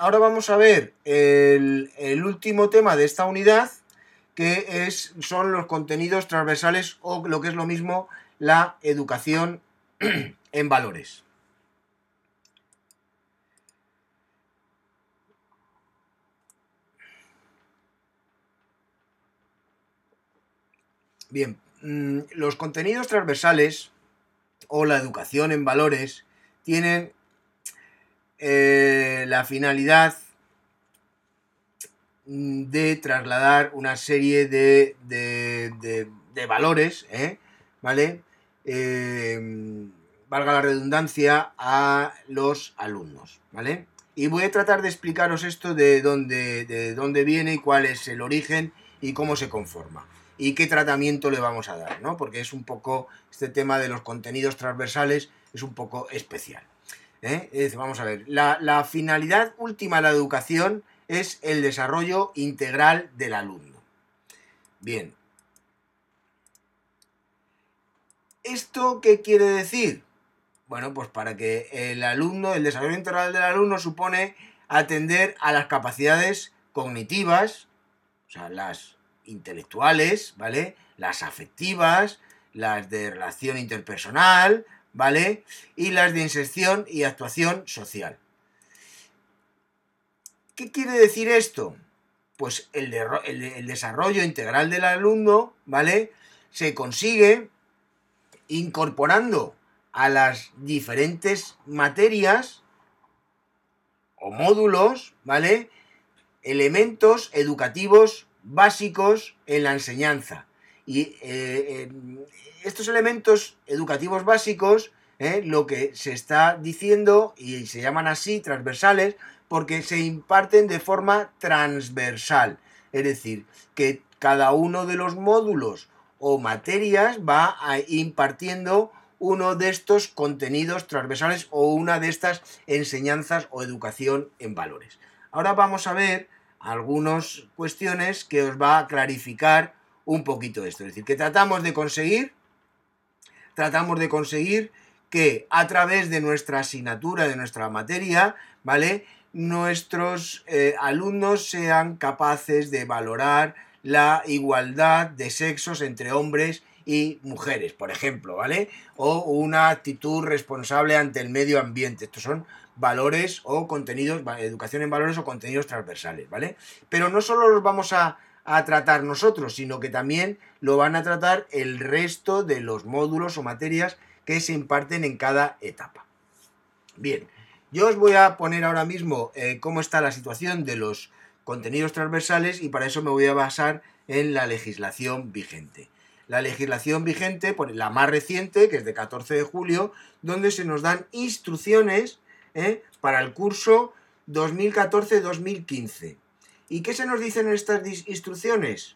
ahora vamos a ver el, último tema de esta unidad, que es, son los contenidos transversales o lo que es lo mismo, la educación en valores. Bien, mm, los contenidos transversales o la educación en valores tienen eh, la finalidad de trasladar una serie de, de, valores, ¿eh? ¿vale? Eh, valga la redundancia, a los alumnos, ¿vale? Y voy a tratar de explicaros esto de dónde, de dónde viene y cuál es el origen y cómo se conforma y qué tratamiento le vamos a dar, ¿no? Porque es un poco, este tema de los contenidos transversales es un poco especial. ¿Eh? vamos a ver, la, finalidad última de la educación es el desarrollo integral del alumno. Bien. ¿Esto qué quiere decir? Bueno, pues para que el alumno, el desarrollo integral del alumno supone atender a las capacidades cognitivas, o sea, las intelectuales, ¿vale? Las afectivas, las de relación interpersonal, ¿vale? Y las de inserción y actuación social. ¿Qué quiere decir esto? Pues el, el, desarrollo integral del alumno, ¿vale? Se consigue incorporando a las diferentes materias o módulos, ¿vale? Elementos educativos básicos en la enseñanza. Y eh, estos elementos educativos básicos, eh, lo que se está diciendo, y se llaman así, transversales, porque se imparten de forma transversal. Es decir, que cada uno de los módulos o materias va impartiendo uno de estos contenidos transversales o una de estas enseñanzas o educación en valores. Ahora vamos a ver algunas cuestiones que os va a clarificar un poquito esto. Es decir, que tratamos de conseguir, tratamos de conseguir que a través de nuestra asignatura, de nuestra materia, ¿vale? Nuestros eh, alumnos sean capaces de valorar la igualdad de sexos entre hombres y mujeres, por ejemplo, ¿vale? O una actitud responsable ante el medio ambiente. Estos son valores o contenidos, educación en valores o contenidos transversales, ¿vale? Pero no solo los vamos a, tratar nosotros, sino que también lo van a tratar el resto de los módulos o materias que se imparten en cada etapa. Bien, yo os voy a poner ahora mismo eh, cómo está la situación de los contenidos transversales y para eso me voy a basar en la legislación vigente. La legislación vigente, la más reciente, que es de 14 de julio, donde se nos dan instrucciones ¿eh? para el curso 2014-2015. ¿Y qué se nos dicen en estas instrucciones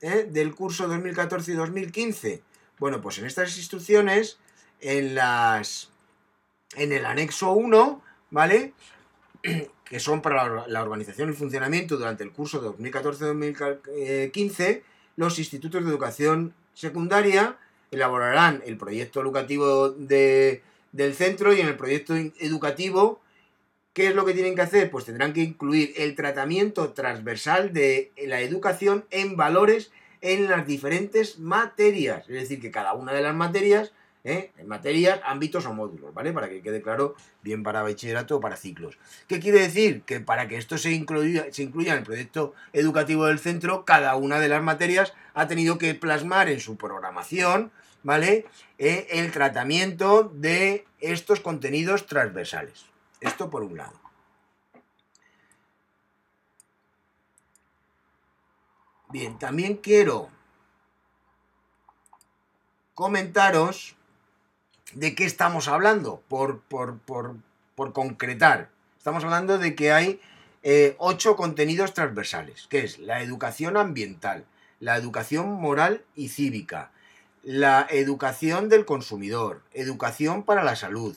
¿eh? del curso 2014 y 2015? Bueno, pues en estas instrucciones, en las en el anexo 1, ¿vale? que son para la organización y funcionamiento durante el curso 2014-2015, los institutos de educación secundaria elaborarán el proyecto educativo de, del centro y en el proyecto educativo, ¿qué es lo que tienen que hacer? Pues tendrán que incluir el tratamiento transversal de la educación en valores en las diferentes materias. Es decir, que cada una de las materias, ¿eh? en materias, ámbitos o módulos, ¿vale? Para que quede claro, bien para bachillerato o para ciclos. ¿Qué quiere decir? Que para que esto se incluya, se incluya en el proyecto educativo del centro, cada una de las materias ha tenido que plasmar en su programación, ¿vale? Eh, el tratamiento de estos contenidos transversales. Esto por un lado. Bien, también quiero comentaros de qué estamos hablando, por, por, concretar. Estamos hablando de que hay eh, ocho contenidos transversales, que es la educación ambiental, la educación moral y cívica, la educación del consumidor, educación para la salud,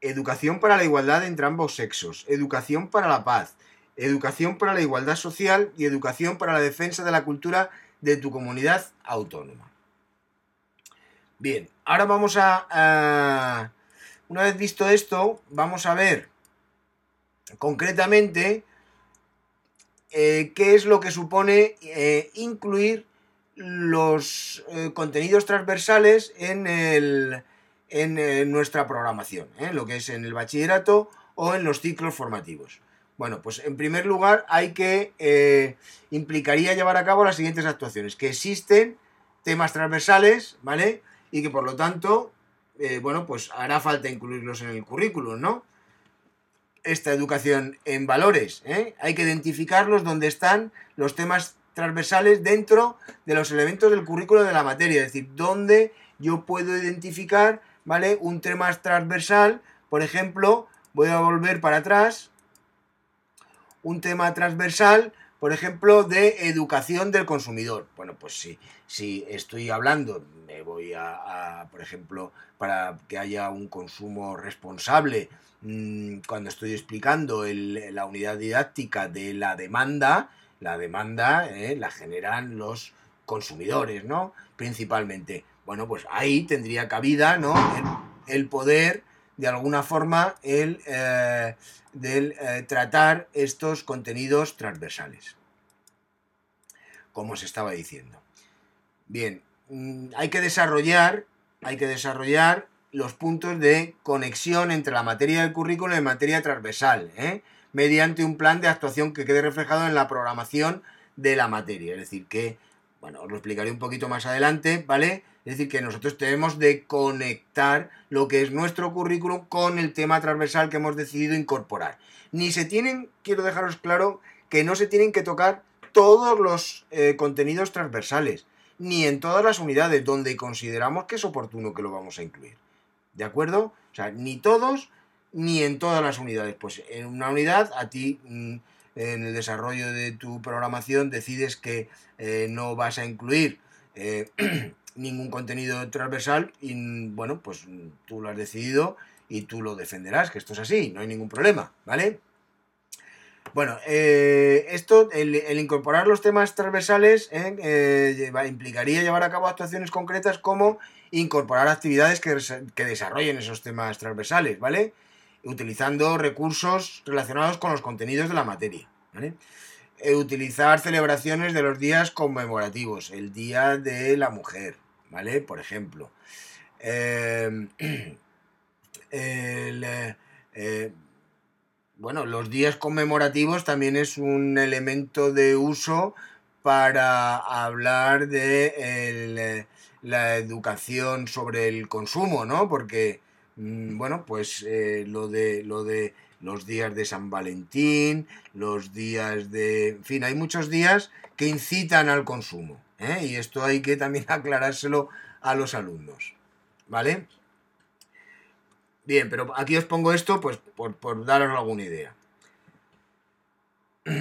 educación para la igualdad entre ambos sexos, educación para la paz, educación para la igualdad social y educación para la defensa de la cultura de tu comunidad autónoma. Bien, ahora vamos a, una vez visto esto, vamos a ver concretamente, eh, qué es lo que supone eh, incluir los eh, contenidos transversales en, el, en nuestra programación, lo que es en el bachillerato o en los ciclos formativos. Bueno, pues en primer lugar hay que, implicaría llevar a cabo las siguientes actuaciones, que existen temas transversales, ¿vale? Y que por lo tanto, bueno, pues hará falta incluirlos en el currículum, ¿no? esta educación en valores. ¿eh? Hay que identificarlos donde están los temas transversales dentro de los elementos del currículo de la materia, es decir, donde yo puedo identificar, ¿vale? Un tema transversal, por ejemplo, voy a volver para atrás, un tema transversal, por ejemplo, de educación del consumidor. Bueno, pues sí, si estoy hablando, me voy a, por ejemplo, para que haya un consumo responsable Mm, cuando estoy explicando la unidad didáctica de la demanda, la demanda eh, la generan los consumidores, ¿no? Principalmente. Bueno, pues ahí tendría cabida, ¿no? El, poder, de alguna forma, el eh, eh, tratar estos contenidos transversales. Como se estaba diciendo. Bien, mm, hay que desarrollar, hay que desarrollar los puntos de conexión entre la materia del currículo y la materia transversal, ¿eh? mediante un plan de actuación que quede reflejado en la programación de la materia. Es decir, que, bueno, os lo explicaré un poquito más adelante, ¿vale? Es decir, que nosotros tenemos de conectar lo que es nuestro currículum con el tema transversal que hemos decidido incorporar. Ni se tienen, quiero dejaros claro, que no se tienen que tocar todos los eh, contenidos transversales, ni en todas las unidades donde consideramos que es oportuno que lo vamos a incluir. ¿De acuerdo? O sea, ni todos ni en todas las unidades. Pues en una unidad a ti mm, en el desarrollo de tu programación decides que eh, no vas a incluir eh, ningún contenido transversal y bueno, pues tú lo has decidido y tú lo defenderás, que esto es así, no hay ningún problema, ¿vale? Bueno, eh, esto, el, incorporar los temas transversales implicaría llevar a cabo actuaciones concretas como incorporar actividades que, desarrollen esos temas transversales, ¿vale? Utilizando recursos relacionados con los contenidos de la materia, ¿vale? E utilizar celebraciones de los días conmemorativos, el Día de la Mujer, ¿vale? Por ejemplo. Em, eh, bueno, los días conmemorativos también es un elemento de uso para hablar de la educación sobre el consumo, ¿no? Porque, bueno, pues eh, lo, de, lo de los días de San Valentín, los días de... En fin, hay muchos días que incitan al consumo. ¿eh? Y esto hay que también aclarárselo a los alumnos. ¿Vale? Bien, pero aquí os pongo esto pues por, por daros alguna idea.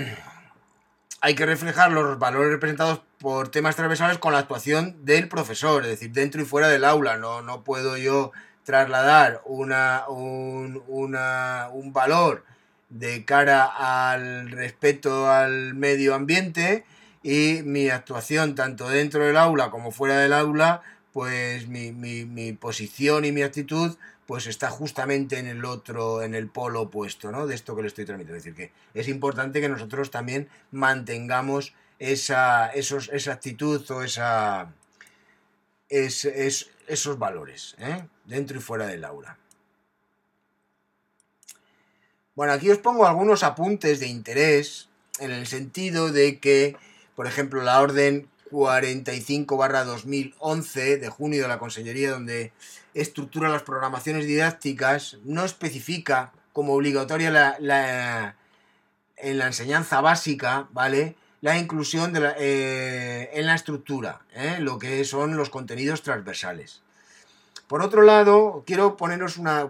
hay que reflejar los valores representados por temas transversales con la actuación del profesor, es decir, dentro y fuera del aula. No, no puedo yo trasladar una, un, un valor de cara al respeto al medio ambiente y mi actuación tanto dentro del aula como fuera del aula, pues mi, mi, mi posición y mi actitud pues está justamente en el otro, en el polo opuesto, ¿no? De esto que le estoy transmitiendo. Es decir, que es importante que nosotros también mantengamos esa, esos, esa actitud o esa, es, esos valores, ¿eh? dentro y fuera del aula. Bueno, aquí os pongo algunos apuntes de interés en el sentido de que, por ejemplo, la orden 45-2011 de junio de la Consellería, donde estructura las programaciones didácticas, no especifica como obligatoria la, en la enseñanza básica, ¿vale? La inclusión de eh, en la estructura, ¿eh? lo que son los contenidos transversales. Por otro lado, quiero poneros una,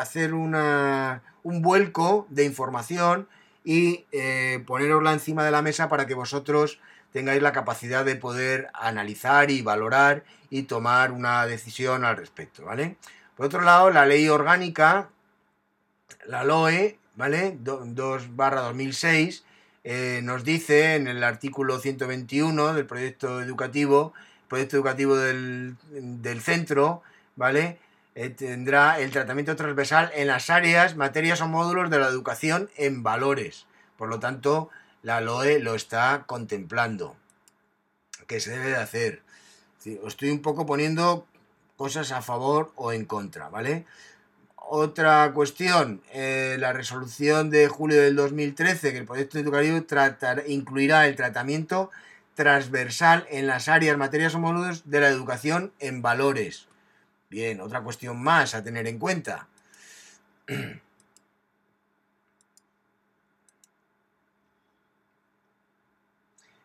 hacer una, un vuelco de información y eh, ponerosla encima de la mesa para que vosotros tengáis la capacidad de poder analizar y valorar y tomar una decisión al respecto, ¿vale? Por otro lado, la ley orgánica, la LOE, ¿vale? 2 barra 2006, eh, nos dice en el artículo 121 del proyecto educativo, proyecto educativo del, centro, ¿vale? eh, tendrá el tratamiento transversal en las áreas, materias o módulos de la educación en valores. Por lo tanto, la LOE lo está contemplando. ¿Qué se debe de hacer? estoy un poco poniendo cosas a favor o en contra, ¿vale? Otra cuestión, eh, la resolución de julio del 2013, que el proyecto educativo tratar, incluirá el tratamiento transversal en las áreas, materias o módulos de la educación en valores. Bien, otra cuestión más a tener en cuenta.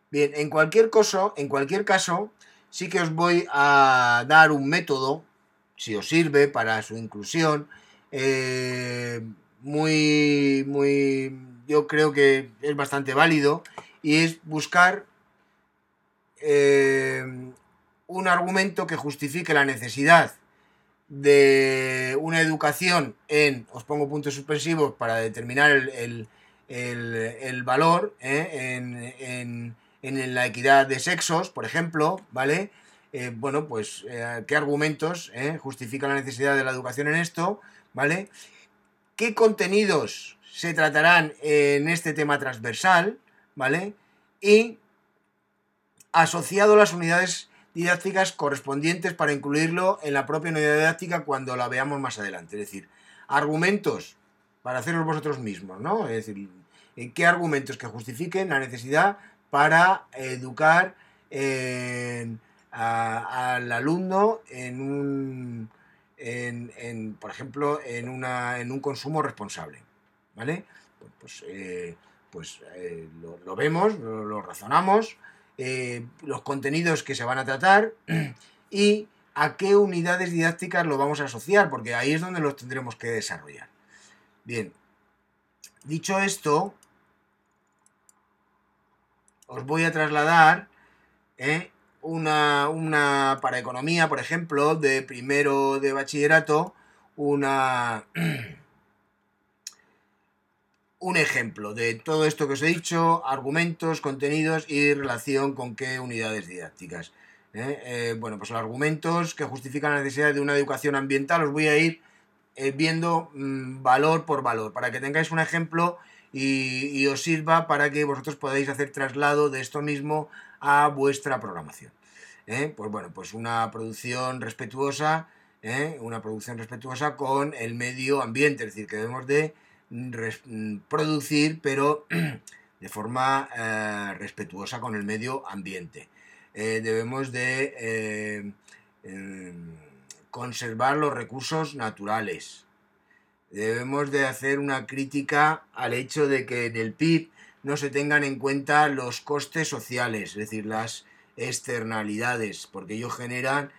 Bien, en cualquier caso, en cualquier caso, sí que os voy a dar un método, si os sirve para su inclusión, eh, muy, muy, yo creo que es bastante válido, y es buscar eh, un argumento que justifique la necesidad de una educación en, os pongo puntos suspensivos para determinar el, valor ¿eh? en, en, la equidad de sexos, por ejemplo, ¿vale? Bueno, pues, ¿qué argumentos justifican la necesidad de la educación en esto? ¿Vale? ¿Qué contenidos se tratarán en este tema transversal? ¿Vale? Y asociado a las unidades didácticas correspondientes para incluirlo en la propia unidad didáctica cuando la veamos más adelante. Es decir, argumentos para hacerlos vosotros mismos, ¿no? Es decir, ¿qué argumentos que justifiquen la necesidad para educar al alumno en un, por ejemplo, en, una, en un consumo responsable, ¿vale? Pues, pues, eh, pues eh, lo, vemos, lo razonamos, eh, los contenidos que se van a tratar y a qué unidades didácticas lo vamos a asociar, porque ahí es donde los tendremos que desarrollar. Bien, dicho esto, os voy a trasladar una, una, para economía, por ejemplo, de primero de bachillerato, una... un ejemplo de todo esto que os he dicho, argumentos, contenidos y relación con qué unidades didácticas. ¿eh? Eh, bueno, pues los argumentos que justifican la necesidad de una educación ambiental os voy a ir eh, viendo mm, valor por valor, para que tengáis un ejemplo y, os sirva para que vosotros podáis hacer traslado de esto mismo a vuestra programación. Pues bueno, pues una producción respetuosa, una producción respetuosa con el medio ambiente, es decir, que debemos de producir, pero de forma eh, respetuosa con el medio ambiente. Eh, debemos de eh, em, conservar los recursos naturales. Debemos de hacer una crítica al hecho de que en el PIB no se tengan en cuenta los costes sociales, es decir, las externalidades, porque ellos generan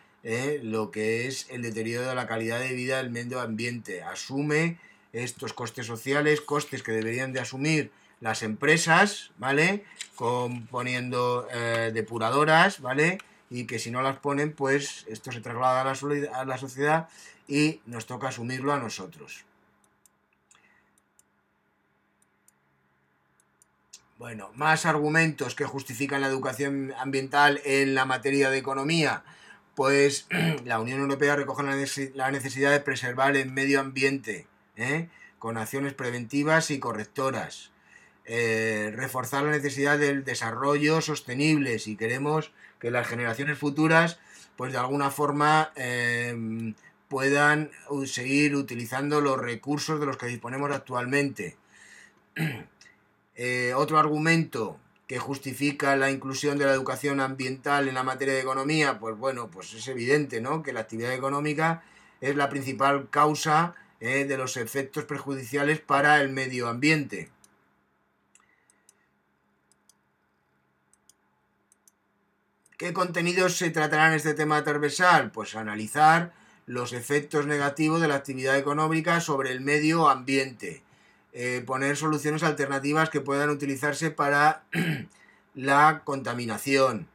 lo que es el deterioro de la calidad de vida del medio ambiente. Asume estos costes sociales, costes que deberían de asumir las empresas, ¿vale? poniendo eh, depuradoras, ¿vale? Y que si no las ponen, pues esto se traslada a la, a la sociedad y nos toca asumirlo a nosotros. Bueno, más argumentos que justifican la educación ambiental en la materia de economía. Pues la Unión Europea recoge la necesidad de preservar el medio ambiente ¿eh? con acciones preventivas y correctoras. Eh, reforzar la necesidad del desarrollo sostenible si queremos que las generaciones futuras pues de alguna forma em, puedan seguir utilizando los recursos de los que disponemos actualmente. Eh, otro argumento que justifica la inclusión de la educación ambiental en la materia de economía, pues bueno, pues es evidente, ¿no? Que la actividad económica es la principal causa eh, de los efectos perjudiciales para el medio ambiente. ¿Qué contenidos se tratarán en este tema transversal? Pues analizar los efectos negativos de la actividad económica sobre el medio ambiente, eh, poner soluciones alternativas que puedan utilizarse para la contaminación,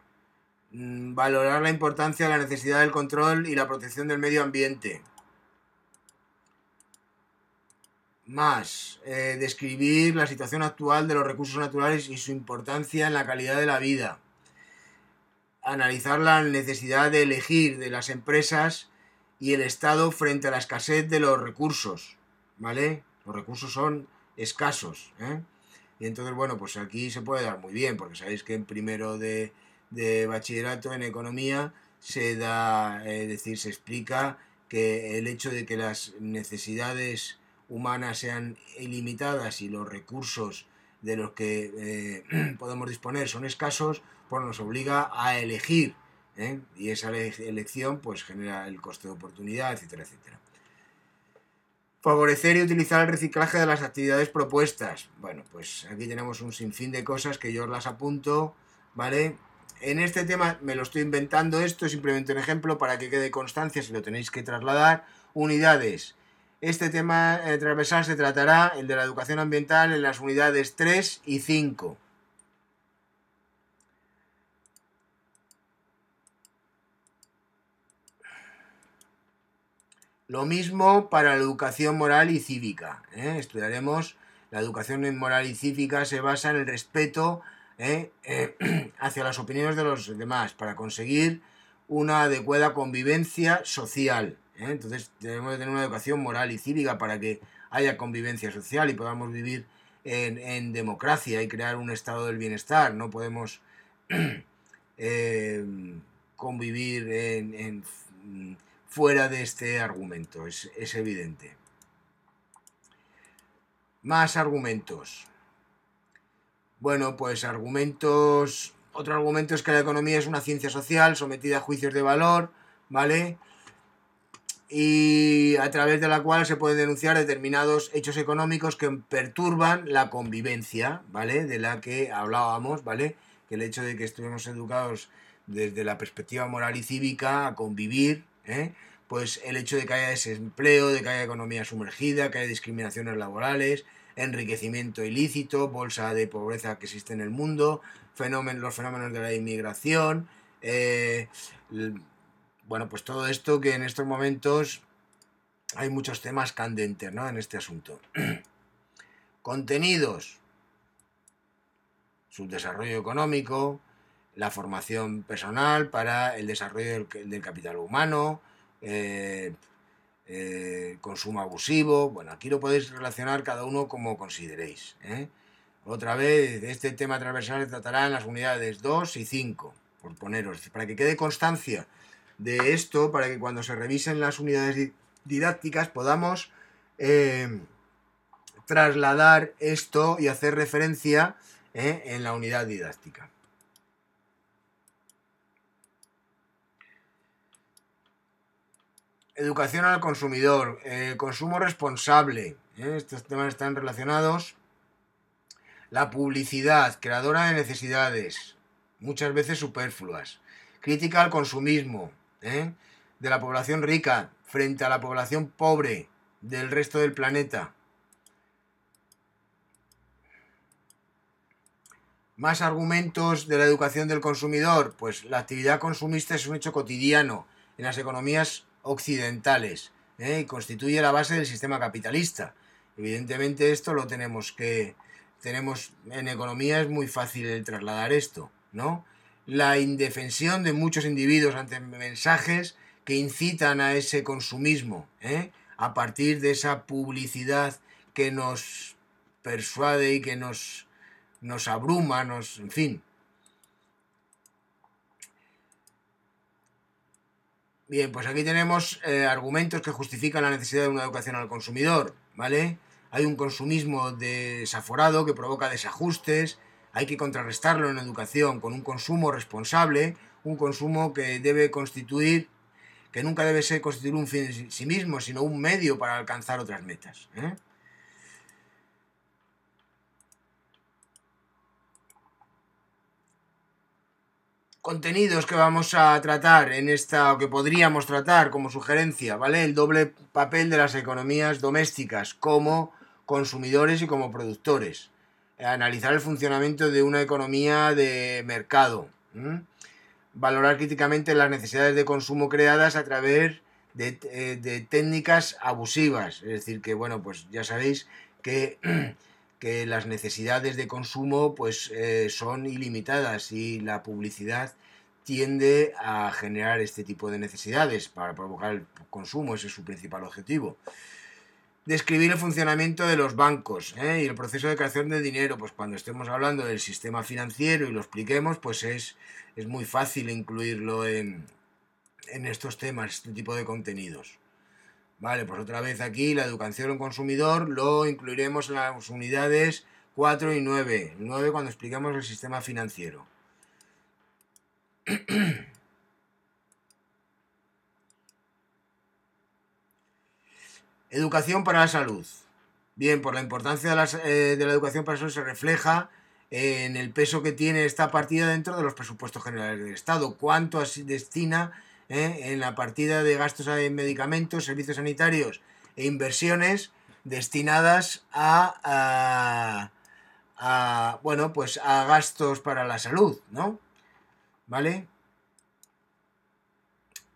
mm, valorar la importancia la necesidad del control y la protección del medio ambiente, Más, eh, describir la situación actual de los recursos naturales y su importancia en la calidad de la vida. Analizar la necesidad de elegir de las empresas y el Estado frente a la escasez de los recursos, ¿vale? Los recursos son escasos, ¿eh? Y entonces, bueno, pues aquí se puede dar muy bien, porque sabéis que en primero de, bachillerato en economía se da, es decir, se explica que el hecho de que las necesidades humanas sean ilimitadas y los recursos de los que eh, podemos disponer son escasos, pues nos obliga a elegir. ¿eh? Y esa elección pues genera el coste de oportunidad, etcétera, etcétera. Favorecer y utilizar el reciclaje de las actividades propuestas. Bueno, pues aquí tenemos un sinfín de cosas que yo las apunto, ¿vale? En este tema me lo estoy inventando esto, es simplemente un ejemplo para que quede constancia si lo tenéis que trasladar. Unidades. Este tema eh, transversal se tratará, el de la educación ambiental, en las unidades 3 y 5. Lo mismo para la educación moral y cívica. ¿eh? Estudiaremos la educación moral y cívica se basa en el respeto ¿eh? Eh, hacia las opiniones de los demás para conseguir una adecuada convivencia social. Entonces debemos tener una educación moral y cívica para que haya convivencia social y podamos vivir en, democracia y crear un estado del bienestar. No podemos convivir en fuera de este argumento, es, evidente. Más argumentos. Bueno, pues argumentos... Otro argumento es que la economía es una ciencia social sometida a juicios de valor, ¿vale? Y a través de la cual se pueden denunciar determinados hechos económicos que perturban la convivencia, ¿vale? De la que hablábamos, ¿vale? Que el hecho de que estuvimos educados desde la perspectiva moral y cívica a convivir, ¿eh? pues el hecho de que haya desempleo, de que haya economía sumergida, que haya discriminaciones laborales, enriquecimiento ilícito, bolsa de pobreza que existe en el mundo, los fenómenos de la inmigración, eh, bueno, pues todo esto que en estos momentos hay muchos temas candentes ¿no? en este asunto. Contenidos, subdesarrollo económico, la formación personal para el desarrollo del capital humano, eh, eh, consumo abusivo. Bueno, aquí lo podéis relacionar cada uno como consideréis. ¿eh? Otra vez, este tema transversal se tratará en las unidades 2 y 5, por poneros, para que quede constancia de esto, para que cuando se revisen las unidades didácticas podamos trasladar esto y hacer referencia en la unidad didáctica. Educación al consumidor, eh, consumo responsable, ¿eh? estos temas están relacionados. La publicidad, creadora de necesidades, muchas veces superfluas. Crítica al consumismo ¿eh? de la población rica frente a la población pobre del resto del planeta. Más argumentos de la educación del consumidor. Pues la actividad consumista es un hecho cotidiano en las economías occidentales ¿eh? y constituye la base del sistema capitalista. Evidentemente esto lo tenemos que... Tenemos, en economía es muy fácil trasladar esto, ¿no? La indefensión de muchos individuos ante mensajes que incitan a ese consumismo, ¿eh? a partir de esa publicidad que nos persuade y que nos, nos abruma, nos, en fin, Bien, pues aquí tenemos eh, argumentos que justifican la necesidad de una educación al consumidor, ¿vale? Hay un consumismo desaforado que provoca desajustes, hay que contrarrestarlo en educación con un consumo responsable, un consumo que debe constituir, que nunca debe ser constituir un fin en sí mismo, sino un medio para alcanzar otras metas. ¿eh? Contenidos que vamos a tratar en esta, o que podríamos tratar como sugerencia, ¿vale? El doble papel de las economías domésticas como consumidores y como productores. Analizar el funcionamiento de una economía de mercado. Valorar críticamente las necesidades de consumo creadas a través de, eh, técnicas abusivas. Es decir, que, bueno, pues ya sabéis que que las necesidades de consumo pues eh, son ilimitadas y la publicidad tiende a generar este tipo de necesidades para provocar el consumo, ese es su principal objetivo. Describir el funcionamiento de los bancos ¿eh? y el proceso de creación de dinero, pues cuando estemos hablando del sistema financiero y lo expliquemos, pues es, es muy fácil incluirlo en, en estos temas, este tipo de contenidos. Vale, pues otra vez aquí la educación al consumidor lo incluiremos en las unidades 4 y 9. 9 cuando expliquemos el sistema financiero. Educación para la salud. Bien, por la importancia eh, de, la educación para la salud se refleja en el peso que tiene esta partida dentro de los presupuestos generales del Estado. ¿Cuánto destina eh, en la partida de gastos en medicamentos, servicios sanitarios e inversiones destinadas a, a, bueno, pues a gastos para la salud, ¿no? ¿Vale?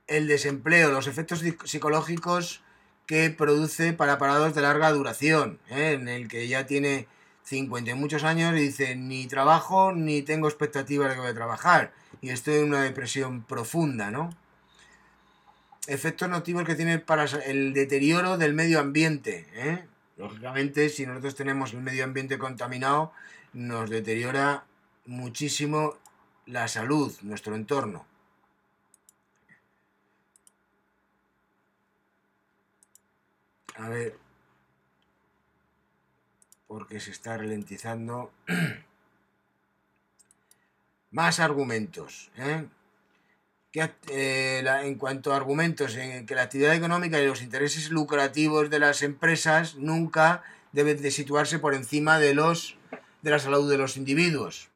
El desempleo, los efectos psicológicos que produce para parados de larga duración, ¿eh? en el que ya tiene 50 y muchos años y dice ni trabajo ni tengo expectativa de que voy a trabajar y estoy en una depresión profunda, ¿no? Efectos nocivos que tiene para el deterioro del medio ambiente, ¿eh? Lógicamente, si nosotros tenemos el medio ambiente contaminado, nos deteriora muchísimo la salud, nuestro entorno. A ver, porque se está ralentizando. Más argumentos. ¿eh? Que, eh, en cuanto a argumentos, en que la actividad económica y los intereses lucrativos de las empresas nunca deben de situarse por encima de, los, de la salud de los individuos.